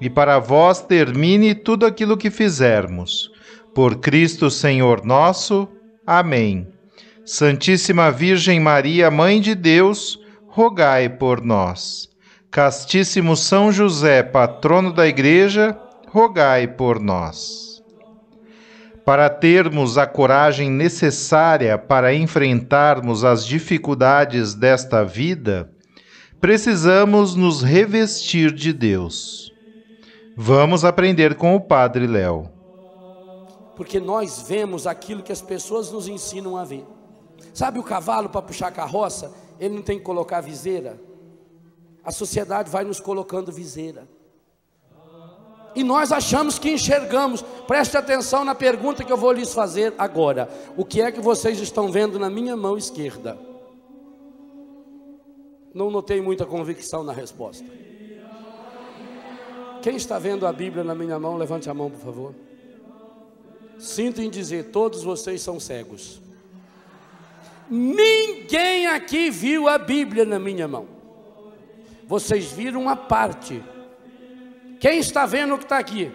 e para vós termine tudo aquilo que fizermos. Por Cristo Senhor nosso. Amém. Santíssima Virgem Maria, Mãe de Deus, rogai por nós. Castíssimo São José, patrono da Igreja, rogai por nós. Para termos a coragem necessária para enfrentarmos as dificuldades desta vida, precisamos nos revestir de Deus. Vamos aprender com o Padre Léo. Porque nós vemos aquilo que as pessoas nos ensinam a ver. Sabe o cavalo para puxar carroça? Ele não tem que colocar viseira. A sociedade vai nos colocando viseira. E nós achamos que enxergamos. Preste atenção na pergunta que eu vou lhes fazer agora. O que é que vocês estão vendo na minha mão esquerda? Não notei muita convicção na resposta. Quem está vendo a Bíblia na minha mão, levante a mão, por favor. Sinto em dizer, todos vocês são cegos. Ninguém aqui viu a Bíblia na minha mão. Vocês viram uma parte. Quem está vendo o que está aqui?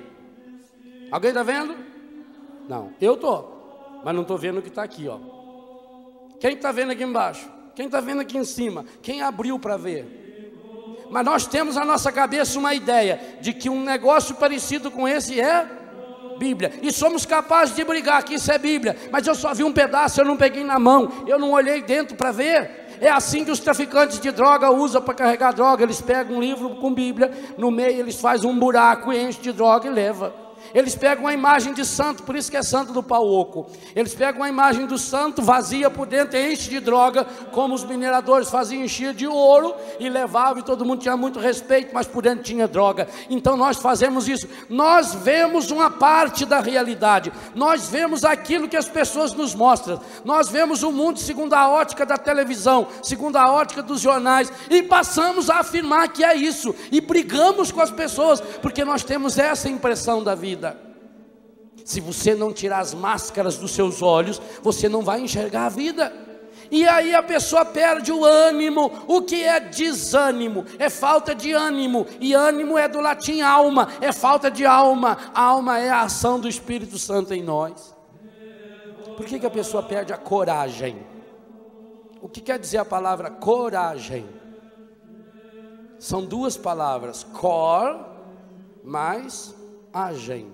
Alguém está vendo? Não, eu estou, mas não estou vendo o que está aqui, ó. Quem está vendo aqui embaixo? Quem está vendo aqui em cima? Quem abriu para ver? Mas nós temos na nossa cabeça uma ideia de que um negócio parecido com esse é Bíblia. E somos capazes de brigar que isso é Bíblia. Mas eu só vi um pedaço, eu não peguei na mão, eu não olhei dentro para ver. É assim que os traficantes de droga usam para carregar droga. Eles pegam um livro com Bíblia, no meio eles fazem um buraco, enchem de droga e leva. Eles pegam uma imagem de santo, por isso que é santo do pau oco. Eles pegam uma imagem do santo, vazia por dentro, enche de droga, como os mineradores faziam, encher de ouro e levavam, e todo mundo tinha muito respeito, mas por dentro tinha droga. Então nós fazemos isso. Nós vemos uma parte da realidade, nós vemos aquilo que as pessoas nos mostram, nós vemos o mundo segundo a ótica da televisão, segundo a ótica dos jornais, e passamos a afirmar que é isso, e brigamos com as pessoas, porque nós temos essa impressão da vida vida. Se você não tirar as máscaras dos seus olhos, você não vai enxergar a vida. E aí a pessoa perde o ânimo. O que é desânimo? É falta de ânimo. E ânimo é do latim alma, é falta de alma. alma é a ação do Espírito Santo em nós. Por que, que a pessoa perde a coragem? O que quer dizer a palavra coragem? São duas palavras, cor mais agem.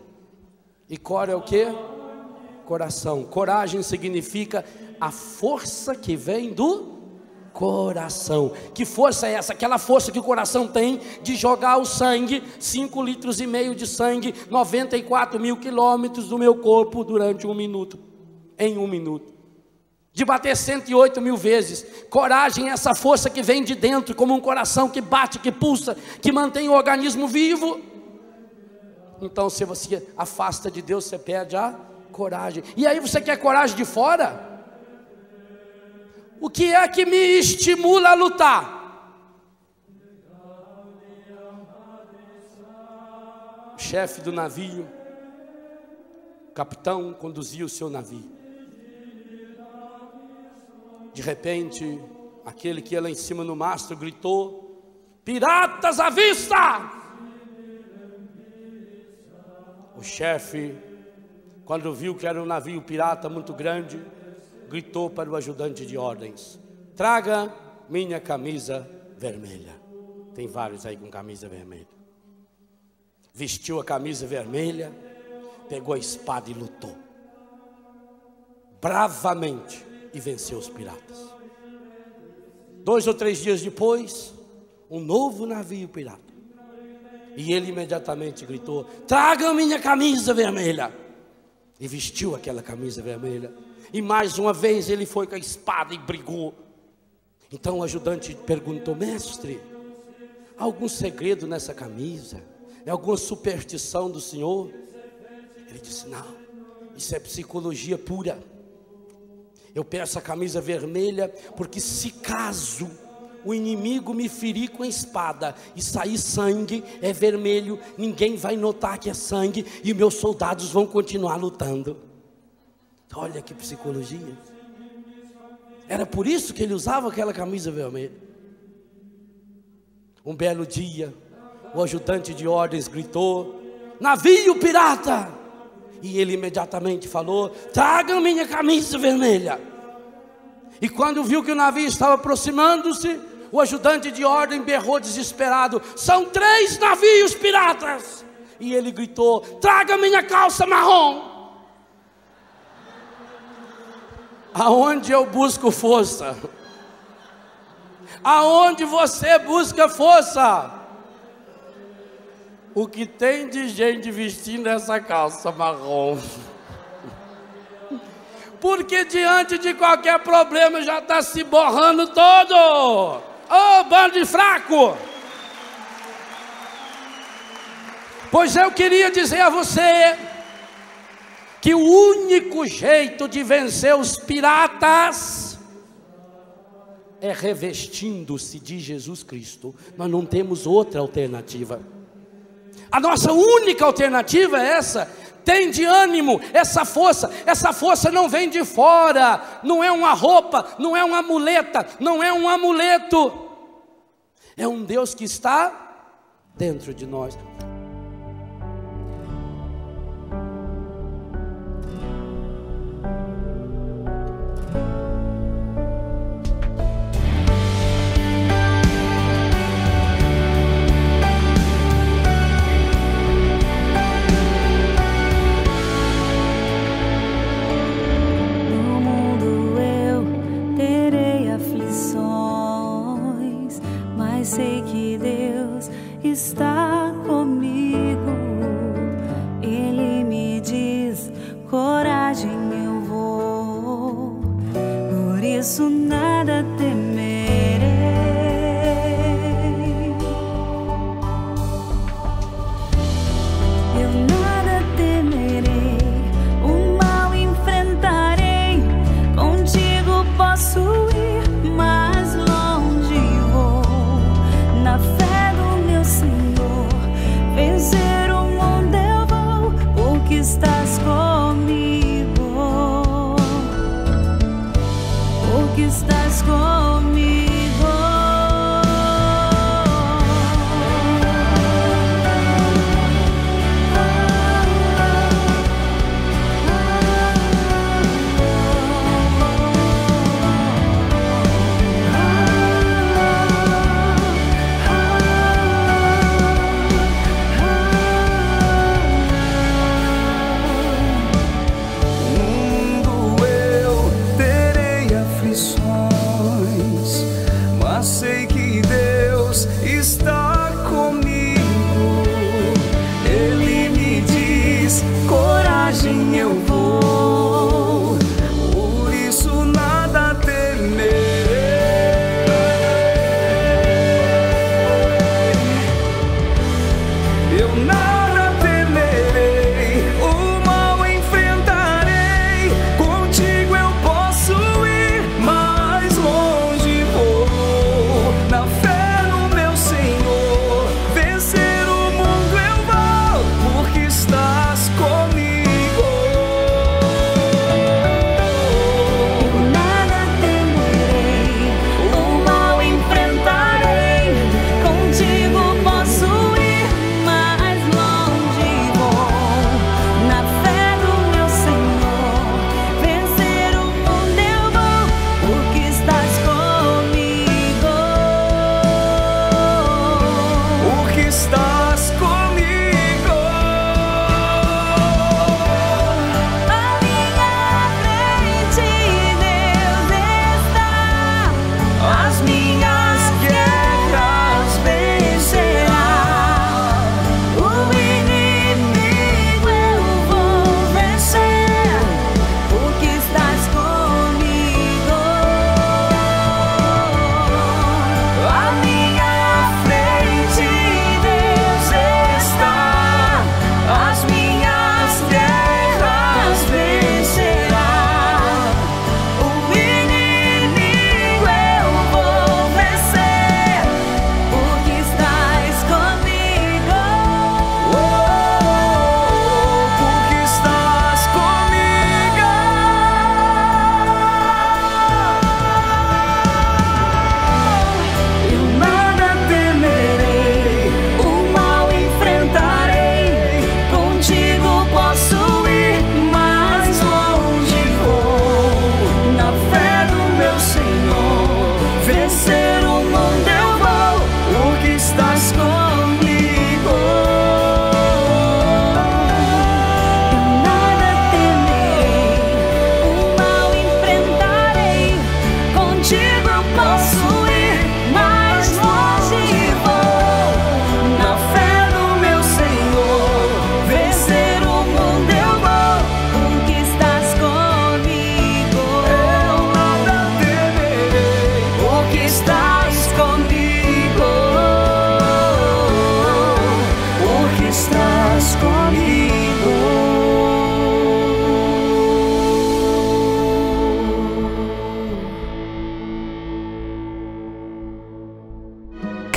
E cor é o que? Coração. Coragem significa a força que vem do coração. Que força é essa? Aquela força que o coração tem de jogar o sangue, 5 litros e meio de sangue, 94 mil quilômetros do meu corpo durante um minuto. Em um minuto. De bater 108 mil vezes. Coragem é essa força que vem de dentro, como um coração que bate, que pulsa, que mantém o organismo vivo. Então, se você afasta de Deus, você perde a coragem. E aí você quer coragem de fora? O que é que me estimula a lutar? Chefe do navio, capitão conduzia o seu navio. De repente, aquele que ia lá em cima no mastro gritou: Piratas à vista! O chefe, quando viu que era um navio pirata muito grande, gritou para o ajudante de ordens: Traga minha camisa vermelha. Tem vários aí com camisa vermelha. Vestiu a camisa vermelha, pegou a espada e lutou. bravamente e venceu os piratas. Dois ou três dias depois, um novo navio pirata. E ele imediatamente gritou: Traga minha camisa vermelha. E vestiu aquela camisa vermelha. E mais uma vez ele foi com a espada e brigou. Então o ajudante perguntou: Mestre, há algum segredo nessa camisa? É alguma superstição do senhor? Ele disse: Não, isso é psicologia pura. Eu peço a camisa vermelha porque se caso o inimigo me ferir com a espada e sair sangue, é vermelho, ninguém vai notar que é sangue e meus soldados vão continuar lutando. Olha que psicologia. Era por isso que ele usava aquela camisa vermelha. Um belo dia, o ajudante de ordens gritou: Navio pirata! E ele imediatamente falou: Traga minha camisa vermelha. E quando viu que o navio estava aproximando-se, o ajudante de ordem berrou desesperado: São três navios piratas! E ele gritou: Traga minha calça marrom! Aonde eu busco força? Aonde você busca força? O que tem de gente vestindo essa calça marrom? Porque diante de qualquer problema já está se borrando todo. Ô oh, bando de fraco! Pois eu queria dizer a você que o único jeito de vencer os piratas é revestindo-se de Jesus Cristo. Nós não temos outra alternativa. A nossa única alternativa é essa. Tem de ânimo, essa força, essa força não vem de fora, não é uma roupa, não é uma muleta, não é um amuleto, é um Deus que está dentro de nós.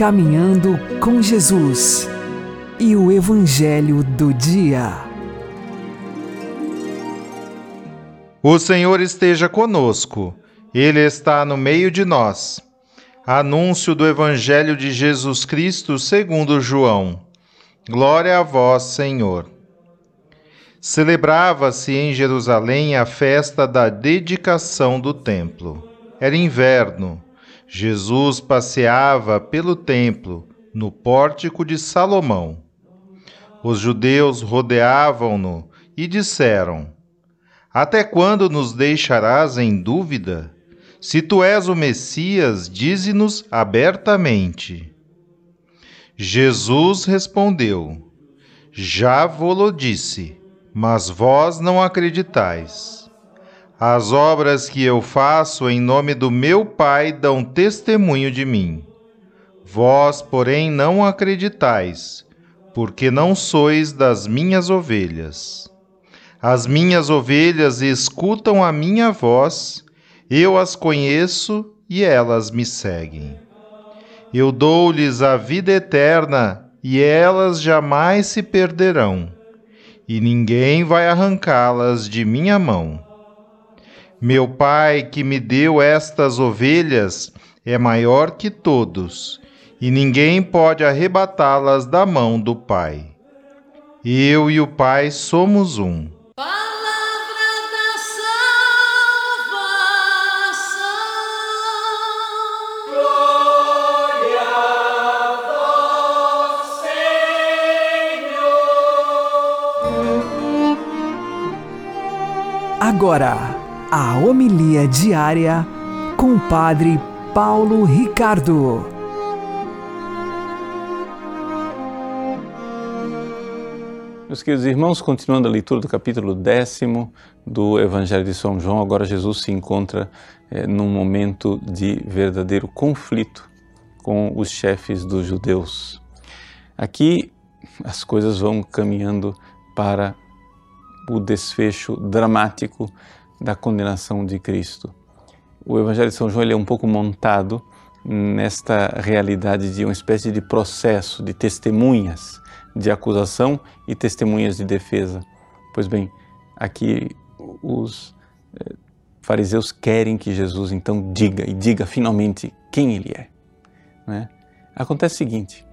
Caminhando com Jesus e o Evangelho do Dia. O Senhor esteja conosco, Ele está no meio de nós. Anúncio do Evangelho de Jesus Cristo segundo João. Glória a vós, Senhor. Celebrava-se em Jerusalém a festa da dedicação do templo. Era inverno. Jesus passeava pelo templo, no pórtico de Salomão. Os judeus rodeavam-no e disseram: Até quando nos deixarás em dúvida? Se tu és o Messias, dize-nos abertamente. Jesus respondeu: Já vou-lo disse mas vós não acreditais. As obras que eu faço em nome do meu Pai dão testemunho de mim. Vós, porém, não acreditais, porque não sois das minhas ovelhas. As minhas ovelhas escutam a minha voz, eu as conheço e elas me seguem. Eu dou-lhes a vida eterna e elas jamais se perderão e ninguém vai arrancá-las de minha mão. Meu Pai, que me deu estas ovelhas, é maior que todos, e ninguém pode arrebatá-las da mão do Pai. Eu e o Pai somos um. Agora, a homilia diária com o Padre Paulo Ricardo. Meus queridos irmãos, continuando a leitura do capítulo décimo do Evangelho de São João, agora Jesus se encontra é, num momento de verdadeiro conflito com os chefes dos judeus. Aqui as coisas vão caminhando para o desfecho dramático da condenação de Cristo. O Evangelho de São João é um pouco montado nesta realidade de uma espécie de processo de testemunhas de acusação e testemunhas de defesa. Pois bem, aqui os eh, fariseus querem que Jesus então diga e diga finalmente quem ele é. Né? Acontece o seguinte,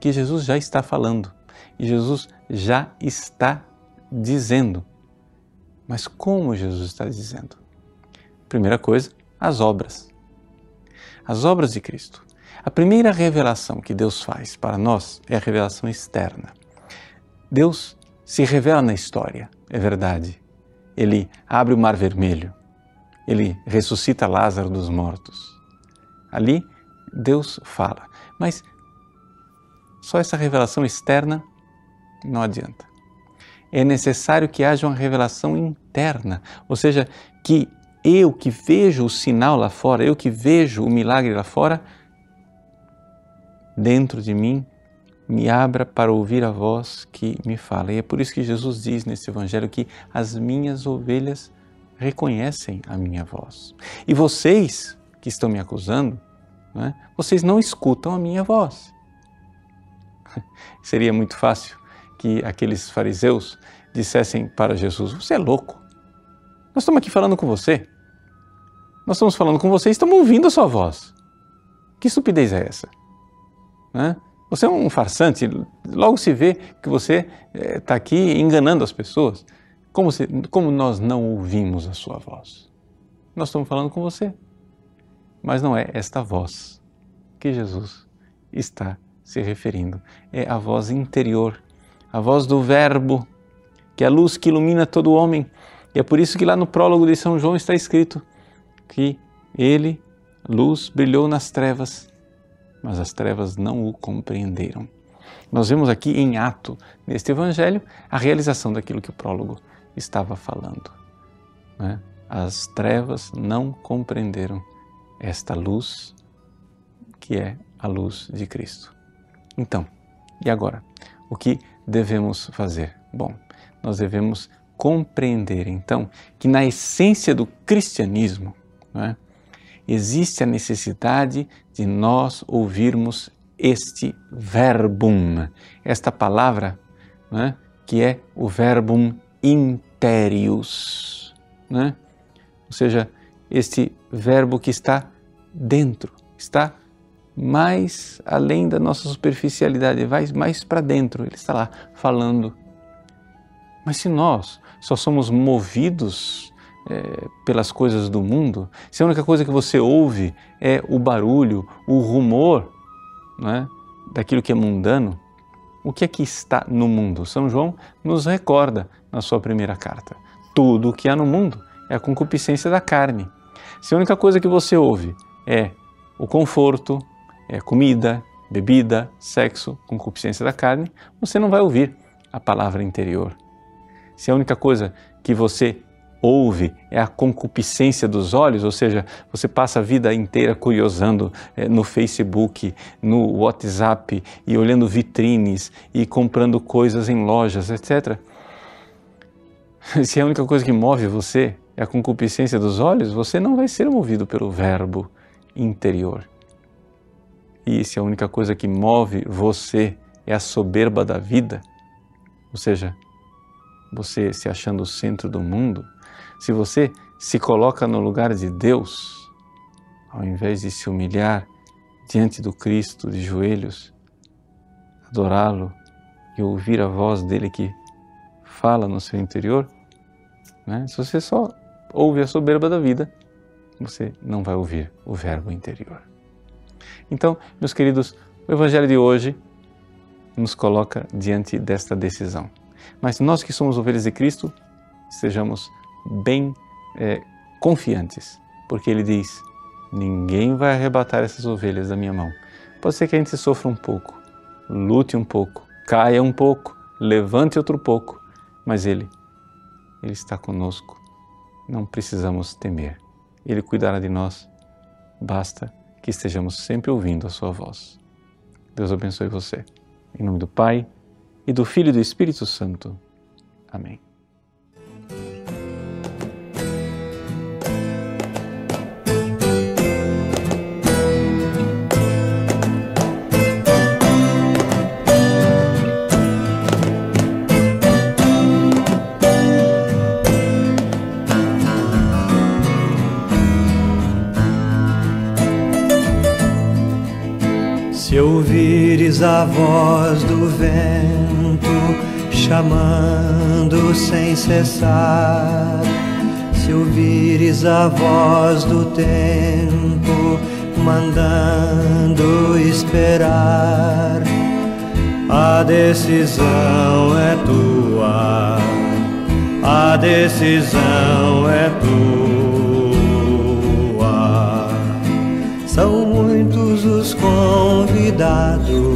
que Jesus já está falando e Jesus já está dizendo. Mas como Jesus está dizendo? Primeira coisa, as obras. As obras de Cristo. A primeira revelação que Deus faz para nós é a revelação externa. Deus se revela na história, é verdade. Ele abre o mar vermelho. Ele ressuscita Lázaro dos mortos. Ali, Deus fala. Mas só essa revelação externa não adianta é necessário que haja uma revelação interna, ou seja, que eu que vejo o sinal lá fora, eu que vejo o milagre lá fora, dentro de mim, me abra para ouvir a voz que me fala. E é por isso que Jesus diz nesse Evangelho que as minhas ovelhas reconhecem a minha voz. E vocês que estão me acusando, não é? vocês não escutam a minha voz. Seria muito fácil que aqueles fariseus dissessem para Jesus: Você é louco. Nós estamos aqui falando com você. Nós estamos falando com você e estamos ouvindo a sua voz. Que estupidez é essa? Né? Você é um farsante, logo se vê que você está eh, aqui enganando as pessoas. Como, se, como nós não ouvimos a sua voz? Nós estamos falando com você. Mas não é esta voz que Jesus está se referindo. É a voz interior a voz do Verbo, que é a luz que ilumina todo homem. E é por isso que lá no prólogo de São João está escrito que ele, luz, brilhou nas trevas, mas as trevas não o compreenderam. Nós vemos aqui em ato, neste Evangelho, a realização daquilo que o prólogo estava falando. Né? As trevas não compreenderam esta luz que é a luz de Cristo. Então, e agora? O que devemos fazer? Bom, nós devemos compreender então que na essência do cristianismo é, existe a necessidade de nós ouvirmos este verbum, esta palavra, né, que é o verbum interius, né? ou seja, este verbo que está dentro, está mais além da nossa superficialidade, vai mais para dentro, ele está lá falando. Mas se nós só somos movidos é, pelas coisas do mundo, se a única coisa que você ouve é o barulho, o rumor né, daquilo que é mundano, o que é que está no mundo? São João nos recorda na sua primeira carta. Tudo o que há no mundo é a concupiscência da carne. Se a única coisa que você ouve é o conforto, é comida, bebida, sexo, concupiscência da carne, você não vai ouvir a palavra interior. Se a única coisa que você ouve é a concupiscência dos olhos, ou seja, você passa a vida inteira curiosando é, no Facebook, no WhatsApp e olhando vitrines e comprando coisas em lojas, etc. Se a única coisa que move você é a concupiscência dos olhos, você não vai ser movido pelo Verbo interior. E se a única coisa que move você é a soberba da vida, ou seja, você se achando o centro do mundo, se você se coloca no lugar de Deus, ao invés de se humilhar diante do Cristo de joelhos, adorá-lo e ouvir a voz dele que fala no seu interior, né? se você só ouve a soberba da vida, você não vai ouvir o verbo interior. Então, meus queridos, o Evangelho de hoje nos coloca diante desta decisão. Mas nós que somos ovelhas de Cristo, sejamos bem é, confiantes, porque Ele diz: ninguém vai arrebatar essas ovelhas da minha mão. Pode ser que a gente sofra um pouco, lute um pouco, caia um pouco, levante outro pouco, mas Ele, Ele está conosco não precisamos temer. Ele cuidará de nós. Basta que estejamos sempre ouvindo a Sua voz. Deus abençoe você. Em nome do Pai, e do Filho e do Espírito Santo. Amém. Ouvires a voz do vento chamando sem cessar, se ouvires a voz do tempo mandando esperar, a decisão é tua, a decisão é tua. São muitos os convidados,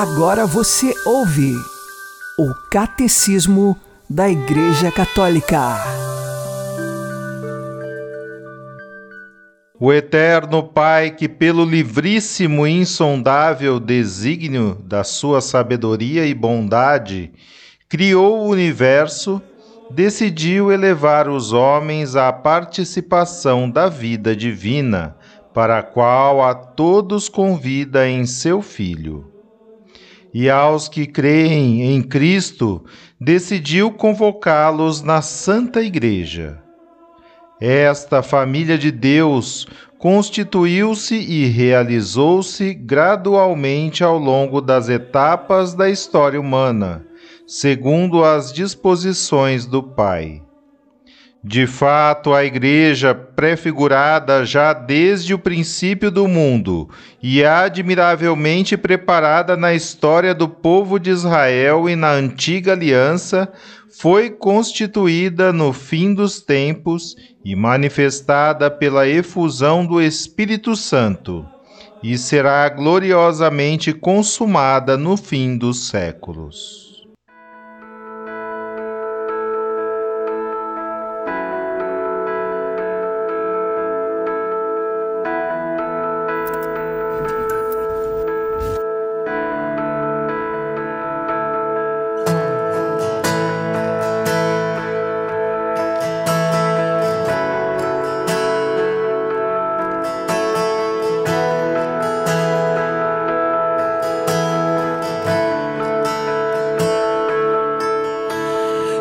Agora você ouve o Catecismo da Igreja Católica. O eterno Pai, que pelo livríssimo e insondável desígnio da sua sabedoria e bondade criou o universo, decidiu elevar os homens à participação da vida divina, para a qual a todos convida em seu Filho e aos que creem em Cristo, decidiu convocá-los na Santa Igreja. Esta família de Deus constituiu-se e realizou-se gradualmente ao longo das etapas da história humana, segundo as disposições do Pai. De fato, a Igreja, prefigurada já desde o princípio do mundo e admiravelmente preparada na história do povo de Israel e na antiga aliança, foi constituída no fim dos tempos e manifestada pela efusão do Espírito Santo, e será gloriosamente consumada no fim dos séculos.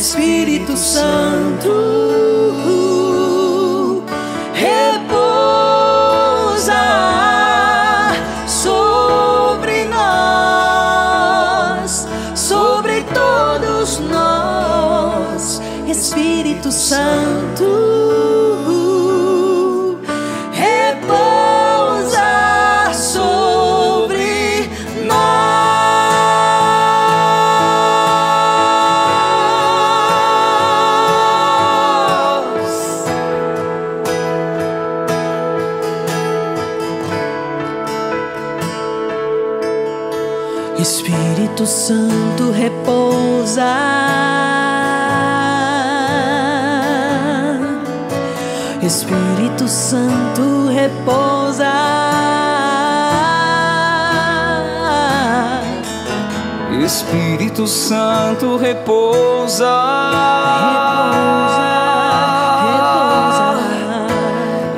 Espírito Santo, Espírito Santo repousa. Espírito Santo repousa. Espírito Santo repousa.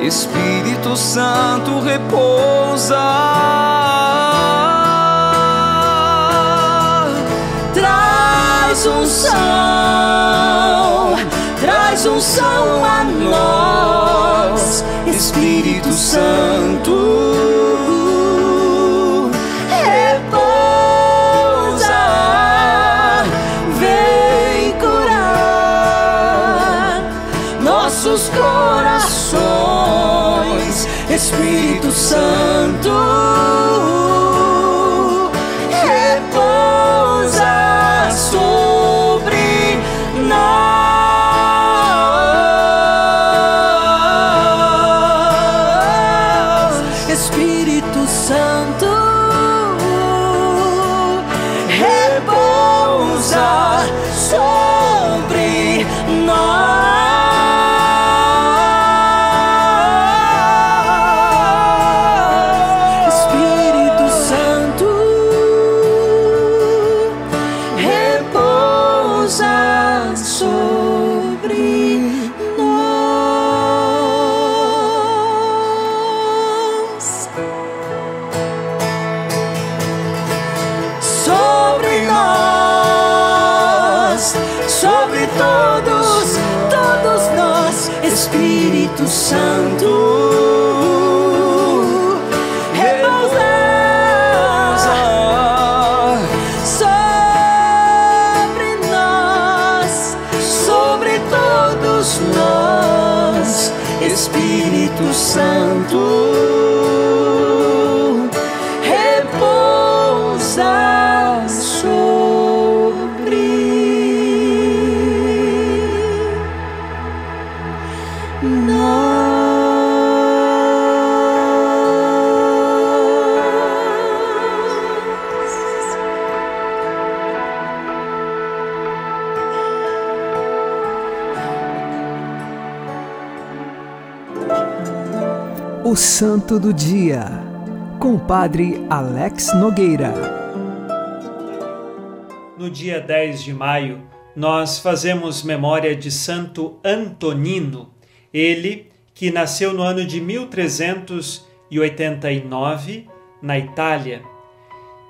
Espírito Santo repousa. Som, traz som a nós, Espírito Santo. O Santo do Dia, com o Padre Alex Nogueira. No dia 10 de maio, nós fazemos memória de Santo Antonino, ele que nasceu no ano de 1389 na Itália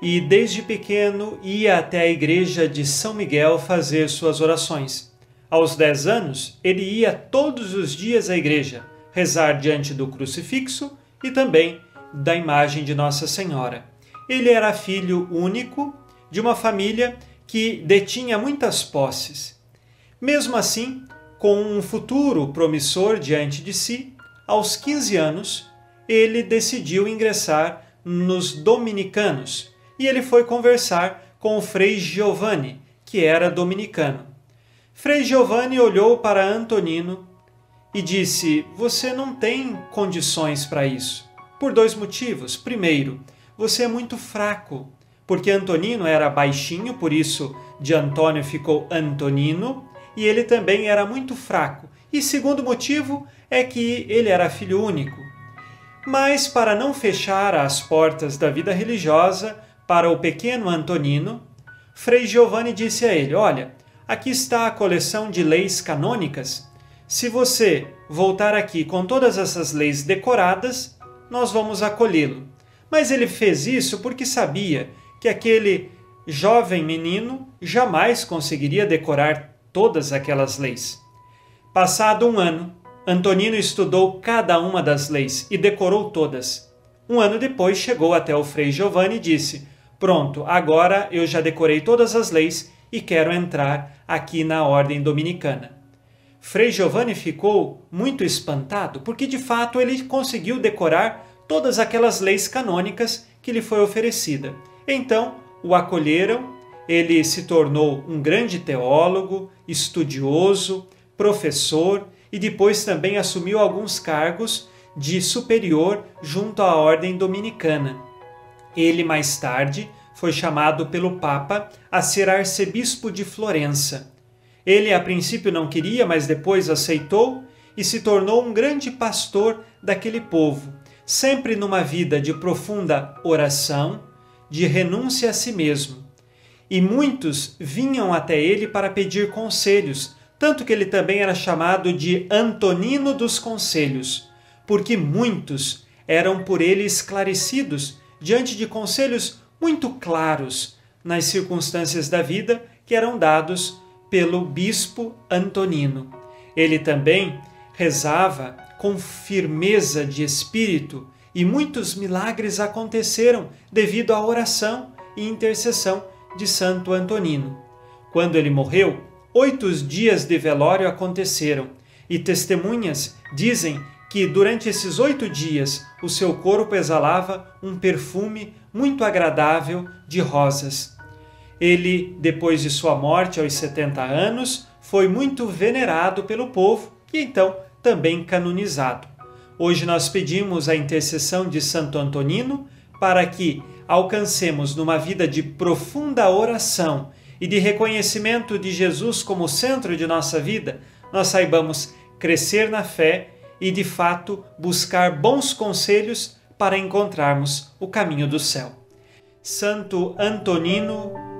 e desde pequeno ia até a igreja de São Miguel fazer suas orações. Aos 10 anos, ele ia todos os dias à igreja rezar diante do crucifixo e também da imagem de Nossa Senhora. Ele era filho único de uma família que detinha muitas posses. Mesmo assim, com um futuro promissor diante de si, aos 15 anos, ele decidiu ingressar nos dominicanos e ele foi conversar com o Frei Giovanni, que era dominicano. Frei Giovanni olhou para Antonino e disse: Você não tem condições para isso. Por dois motivos. Primeiro, você é muito fraco, porque Antonino era baixinho, por isso de Antônio ficou Antonino, e ele também era muito fraco. E segundo motivo é que ele era filho único. Mas para não fechar as portas da vida religiosa para o pequeno Antonino, Frei Giovanni disse a ele: Olha, aqui está a coleção de leis canônicas. Se você voltar aqui com todas essas leis decoradas, nós vamos acolhê-lo. Mas ele fez isso porque sabia que aquele jovem menino jamais conseguiria decorar todas aquelas leis. Passado um ano, Antonino estudou cada uma das leis e decorou todas. Um ano depois chegou até o Frei Giovanni e disse: Pronto, agora eu já decorei todas as leis e quero entrar aqui na ordem dominicana. Frei Giovanni ficou muito espantado porque de fato ele conseguiu decorar todas aquelas leis canônicas que lhe foi oferecida. Então o acolheram, ele se tornou um grande teólogo, estudioso, professor e depois também assumiu alguns cargos de superior junto à ordem dominicana. Ele mais tarde foi chamado pelo Papa a ser arcebispo de Florença. Ele a princípio não queria, mas depois aceitou e se tornou um grande pastor daquele povo, sempre numa vida de profunda oração, de renúncia a si mesmo. E muitos vinham até ele para pedir conselhos, tanto que ele também era chamado de Antonino dos Conselhos, porque muitos eram por ele esclarecidos diante de conselhos muito claros nas circunstâncias da vida que eram dados pelo bispo Antonino. Ele também rezava com firmeza de espírito e muitos milagres aconteceram devido à oração e intercessão de Santo Antonino. Quando ele morreu, oito dias de velório aconteceram e testemunhas dizem que durante esses oito dias o seu corpo exalava um perfume muito agradável de rosas. Ele, depois de sua morte aos 70 anos, foi muito venerado pelo povo e então também canonizado. Hoje nós pedimos a intercessão de Santo Antonino para que alcancemos numa vida de profunda oração e de reconhecimento de Jesus como centro de nossa vida, nós saibamos crescer na fé e de fato buscar bons conselhos para encontrarmos o caminho do céu. Santo Antonino,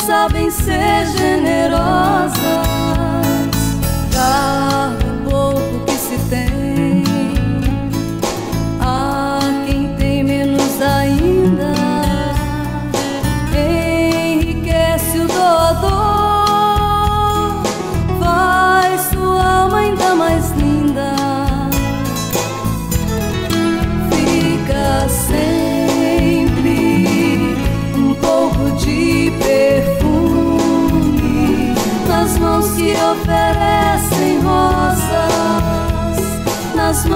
Sabem ser generosas.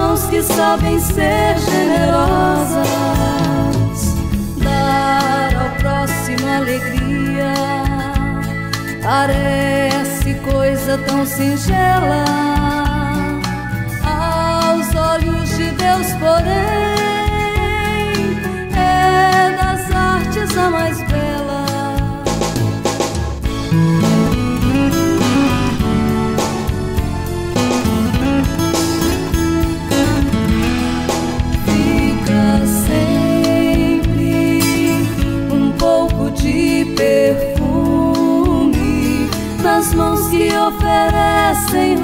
Mãos que sabem ser generosas. Dar ao próximo alegria parece coisa tão singela aos olhos de Deus, porém, é das artes a mais bela.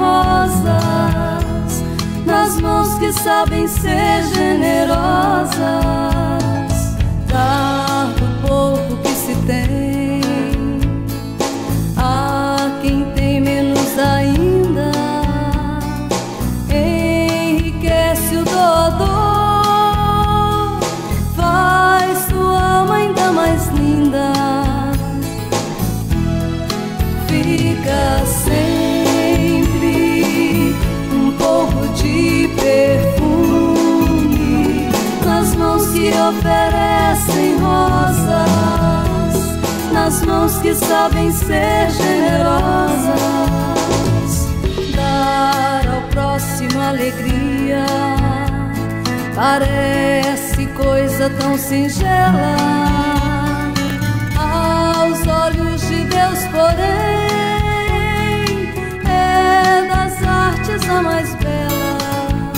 Rosas, nas mãos que sabem ser generosas. Nas mãos que sabem ser generosas. Dar ao próximo alegria parece coisa tão singela aos olhos de Deus, porém, é das artes a mais bela.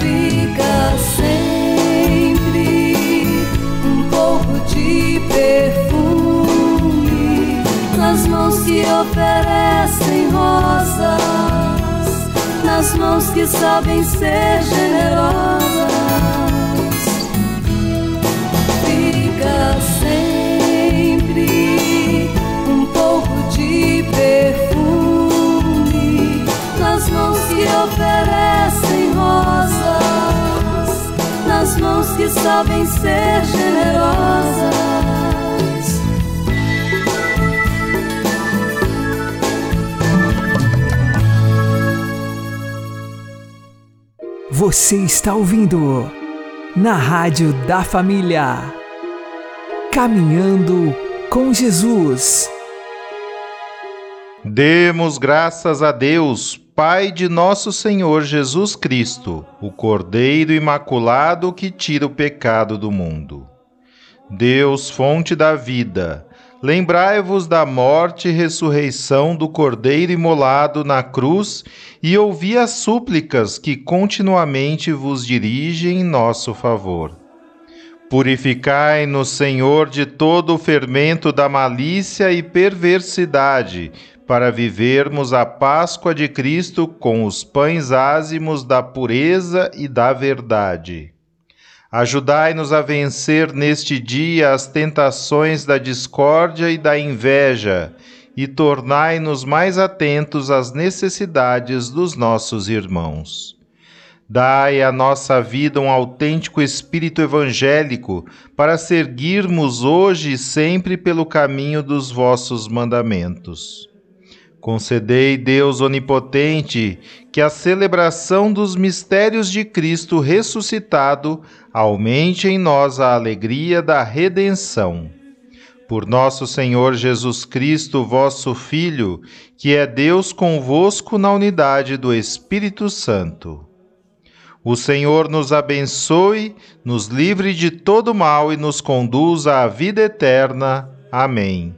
Fica sempre que oferecem rosas, nas mãos que sabem ser generosas. Fica sempre um pouco de perfume nas mãos que oferecem rosas, nas mãos que sabem ser generosas. Você está ouvindo na Rádio da Família. Caminhando com Jesus. Demos graças a Deus, Pai de nosso Senhor Jesus Cristo, o Cordeiro Imaculado que tira o pecado do mundo. Deus, fonte da vida, lembrai-vos da morte e ressurreição do Cordeiro imolado na cruz e ouvi as súplicas que continuamente vos dirigem em nosso favor. Purificai-nos, Senhor, de todo o fermento da malícia e perversidade, para vivermos a Páscoa de Cristo com os pães ázimos da pureza e da verdade. Ajudai-nos a vencer neste dia as tentações da discórdia e da inveja, e tornai-nos mais atentos às necessidades dos nossos irmãos. Dai à nossa vida um autêntico espírito evangélico para seguirmos hoje e sempre pelo caminho dos vossos mandamentos. Concedei, Deus onipotente, que a celebração dos mistérios de Cristo ressuscitado aumente em nós a alegria da redenção. Por nosso Senhor Jesus Cristo, vosso Filho, que é Deus convosco na unidade do Espírito Santo. O Senhor nos abençoe, nos livre de todo mal e nos conduza à vida eterna. Amém.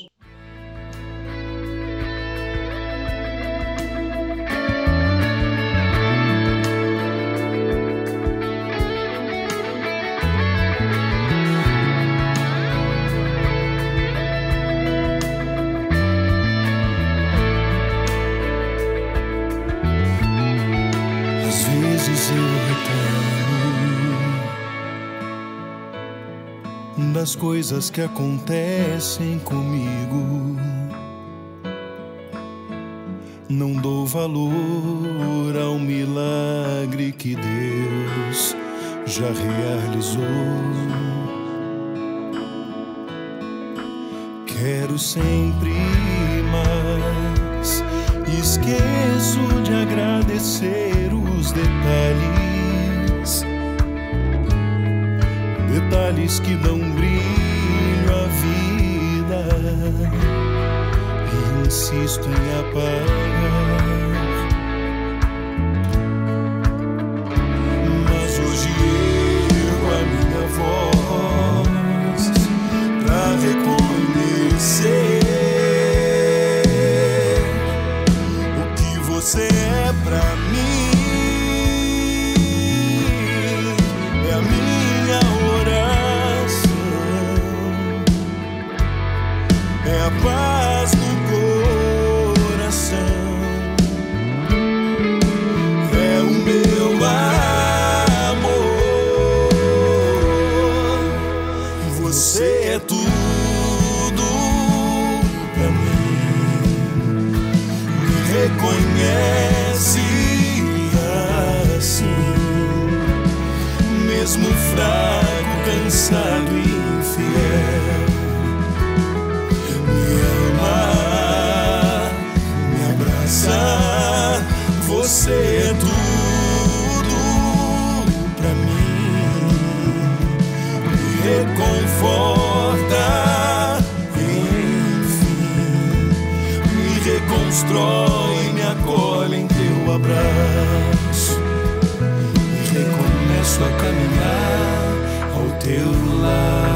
as coisas que acontecem comigo. Não dou valor ao milagre que Deus já realizou. Quero sempre mais, esqueço de agradecer os detalhes detalhes que dão brilho à vida. e Insisto em apagar. começo a caminhar ao teu lado.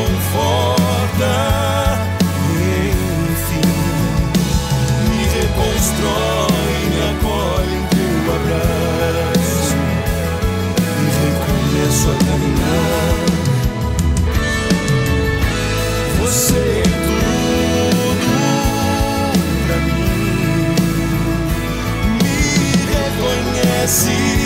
conforta, enfim, me reconstrói, me acolhe em teu abraço e recomeço a caminhar. Você é tudo pra mim, me reconhece.